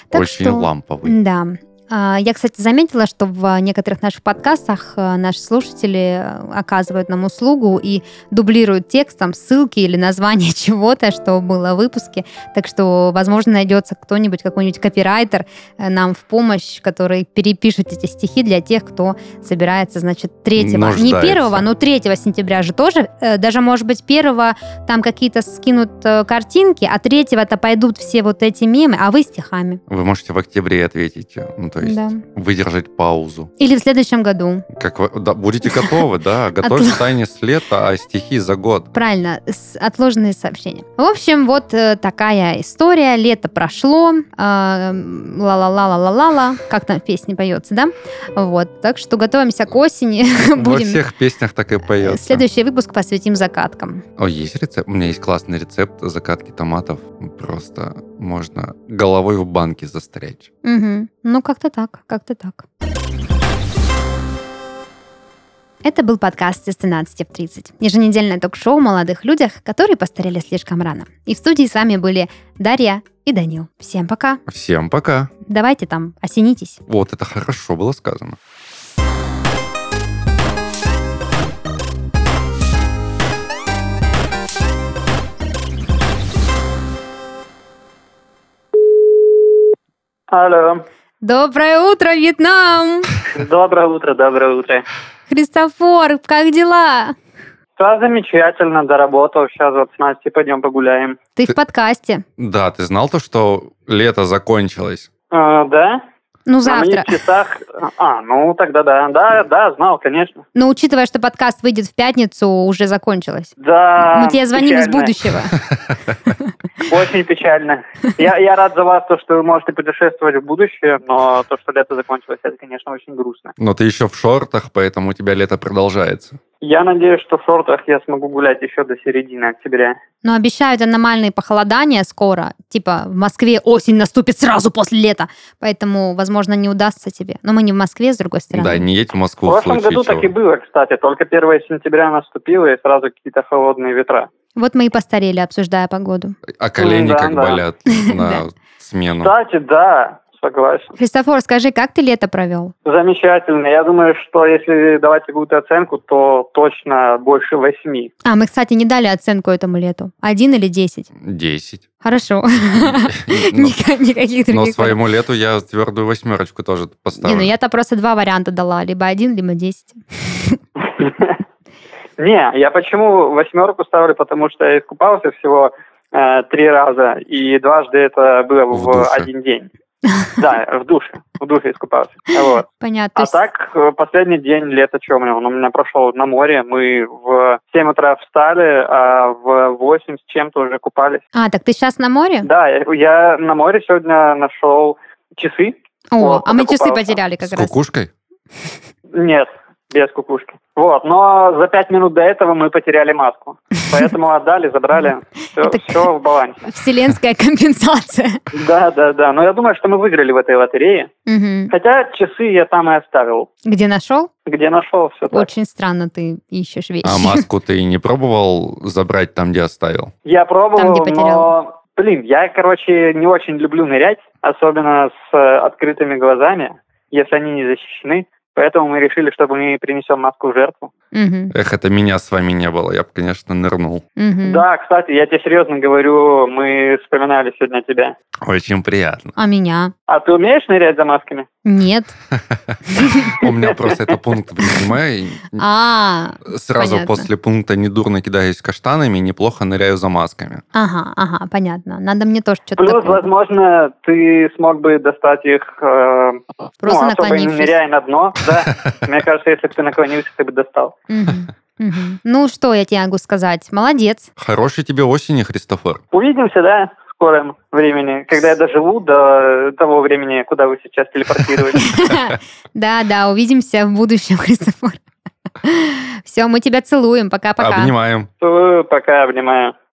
Так Очень что, ламповый. Да. А, я, кстати, заметила, что в некоторых наших подкастах э, наши слушатели э, оказывают нам услугу и дублируют текстом ссылки или название чего-то, что было в выпуске. Так что, возможно, найдется кто-нибудь, какой-нибудь копирайтер э, нам в помощь, который перепишет эти стихи для тех, кто собирается, значит, 3 Нуждается. не первого, но 3 сентября же тоже, даже, может быть, первого там какие-то скинут картинки, а третьего-то пойдут все вот эти мемы, а вы стихами. Вы можете в октябре ответить. Ну, то есть да. выдержать паузу. Или в следующем году. Как вы, да, будете готовы, да, готовьте тайне с лета, а стихи за год. Правильно, отложенные сообщения. В общем, вот э, такая история. Лето прошло, ла-ла-ла-ла-ла-ла, как там в песне поется, да? Вот, так что готовимся к осени. Во всех песнях так и поется. Следующий выпуск посвятим закаткам. О, есть рецепт? У меня есть классный рецепт закатки томатов. Просто можно головой в банке застрять. Угу. Ну, как-то так, как-то так. Это был подкаст из 13 в 30. Еженедельное ток-шоу о молодых людях, которые постарели слишком рано. И в студии с вами были Дарья и Данил. Всем пока. Всем пока. Давайте там, осенитесь. Вот, это хорошо было сказано. Алло. Доброе утро, Вьетнам! Доброе утро, доброе утро. Христофор, как дела? Все замечательно, доработал. Сейчас вот с Настей пойдем погуляем. Ты, ты в подкасте. Да, ты знал то, что лето закончилось? А, да. Ну, завтра. На часах... А, ну, тогда да. Да, да, знал, конечно. Но учитывая, что подкаст выйдет в пятницу, уже закончилось. Да, Мы тебе звоним печально. из будущего. Очень печально. Я, я рад за вас, то, что вы можете путешествовать в будущее, но то, что лето закончилось, это, конечно, очень грустно. Но ты еще в шортах, поэтому у тебя лето продолжается. Я надеюсь, что в шортах я смогу гулять еще до середины октября. Но обещают аномальные похолодания скоро. Типа в Москве осень наступит сразу после лета. Поэтому, возможно, не удастся тебе. Но мы не в Москве, с другой стороны. Да, не едь в Москву. В прошлом году чего. так и было, кстати. Только 1 сентября наступило, и сразу какие-то холодные ветра. Вот мы и постарели, обсуждая погоду. А колени да, как да. болят на смену. Кстати, да согласен. Христофор, скажи, как ты лето провел? Замечательно. Я думаю, что если давать какую-то оценку, то точно больше восьми. А, мы, кстати, не дали оценку этому лету. Один или десять? Десять. Хорошо. Никаких Но своему лету я твердую восьмерочку тоже поставлю. Не, ну я-то просто два варианта дала. Либо один, либо десять. Не, я почему восьмерку ставлю, потому что я искупался всего э, три раза, и дважды это было в, в один день. Да, в душе. В душе искупался. Вот. Понятно. А так, э, последний день лета, что у меня? Он у меня прошел на море. Мы в 7 утра встали, а в 8 с чем-то уже купались. А, так ты сейчас на море? Да, я, я на море сегодня нашел часы. О, вот, а мы часы потеряли как с раз. С кукушкой? Нет, без кукушки. Вот, но за пять минут до этого мы потеряли маску. Поэтому отдали, забрали. Все, Это все в балансе. Вселенская компенсация. Да, да, да. Но я думаю, что мы выиграли в этой лотерее. Угу. Хотя часы я там и оставил. Где нашел? Где нашел, все так. Очень странно ты ищешь вещи. А маску ты не пробовал забрать там, где оставил? Я пробовал, там, где потерял. но... Блин, я, короче, не очень люблю нырять, особенно с э, открытыми глазами, если они не защищены. Поэтому мы решили, чтобы мы принесем маску в жертву. Угу. Эх, это меня с вами не было, я бы, конечно, нырнул. Угу. Да, кстати, я тебе серьезно говорю, мы вспоминали сегодня тебя. Очень приятно. А меня? А ты умеешь нырять за масками? Нет. У меня просто это пункт в резюме. А, Сразу после пункта «недурно кидаюсь каштанами» неплохо ныряю за масками. ага, ага, понятно. Надо мне тоже что-то Плюс, возможно, ты смог бы достать их, э, Просто ну, особо не наклонившись. ныряя на дно. Да, мне кажется, если бы ты наклонился, ты бы достал. Ну, что я тебе могу сказать? Молодец. Хорошей тебе осени, Христофор. Увидимся, да, скором времени, когда я доживу до того времени, куда вы сейчас телепортируетесь. Да, да, увидимся в будущем, Христофор. Все, мы тебя целуем. Пока-пока. Обнимаем. Целую, Пока, обнимаю.